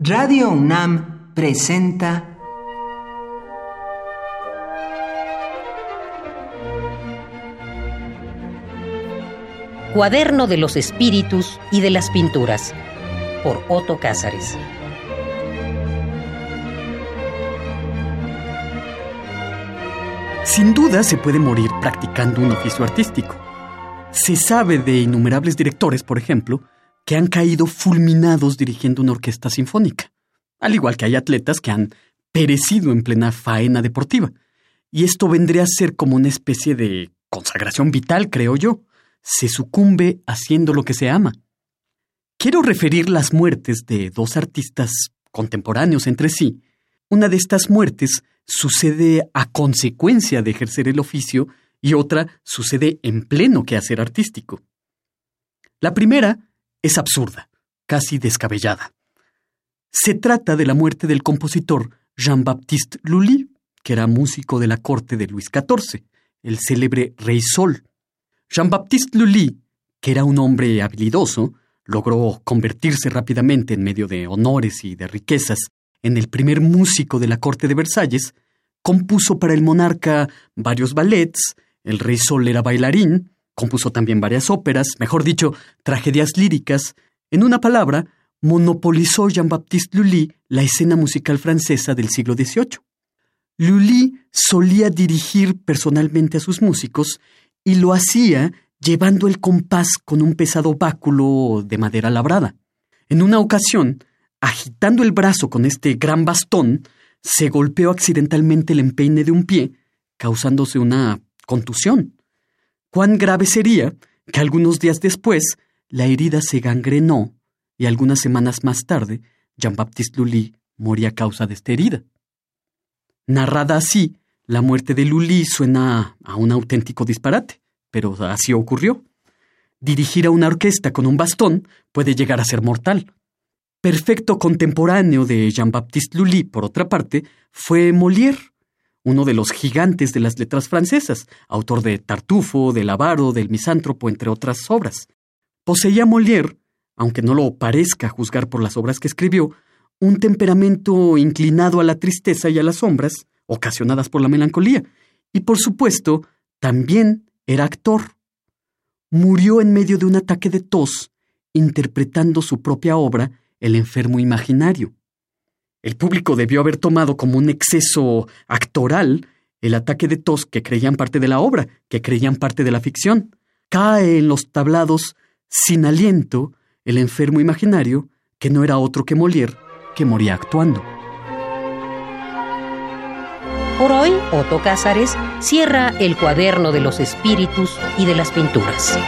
Radio UNAM presenta Cuaderno de los Espíritus y de las Pinturas por Otto Cázares. Sin duda se puede morir practicando un oficio artístico. Se sabe de innumerables directores, por ejemplo, que han caído fulminados dirigiendo una orquesta sinfónica, al igual que hay atletas que han perecido en plena faena deportiva. Y esto vendría a ser como una especie de consagración vital, creo yo. Se sucumbe haciendo lo que se ama. Quiero referir las muertes de dos artistas contemporáneos entre sí. Una de estas muertes sucede a consecuencia de ejercer el oficio y otra sucede en pleno quehacer artístico. La primera es absurda, casi descabellada. Se trata de la muerte del compositor Jean-Baptiste Lully, que era músico de la corte de Luis XIV, el célebre Rey Sol. Jean-Baptiste Lully, que era un hombre habilidoso, logró convertirse rápidamente en medio de honores y de riquezas en el primer músico de la corte de Versalles, compuso para el monarca varios ballets, el rey Sol era bailarín, compuso también varias óperas, mejor dicho, tragedias líricas. En una palabra, monopolizó Jean-Baptiste Lully la escena musical francesa del siglo XVIII. Lully solía dirigir personalmente a sus músicos y lo hacía llevando el compás con un pesado báculo de madera labrada. En una ocasión, agitando el brazo con este gran bastón, se golpeó accidentalmente el empeine de un pie, causándose una contusión. Cuán grave sería que algunos días después la herida se gangrenó y algunas semanas más tarde Jean-Baptiste Lully moría a causa de esta herida. Narrada así, la muerte de Lully suena a un auténtico disparate, pero así ocurrió. Dirigir a una orquesta con un bastón puede llegar a ser mortal. Perfecto contemporáneo de Jean-Baptiste Lully, por otra parte, fue Molière, uno de los gigantes de las letras francesas, autor de Tartufo, del Avaro, del Misántropo, entre otras obras. Poseía Molière, aunque no lo parezca juzgar por las obras que escribió, un temperamento inclinado a la tristeza y a las sombras, ocasionadas por la melancolía, y por supuesto, también era actor. Murió en medio de un ataque de tos, interpretando su propia obra, El enfermo imaginario. El público debió haber tomado como un exceso actoral el ataque de tos que creían parte de la obra, que creían parte de la ficción. Cae en los tablados, sin aliento, el enfermo imaginario, que no era otro que Molière, que moría actuando. Por hoy, Otto Cázares cierra el cuaderno de los espíritus y de las pinturas.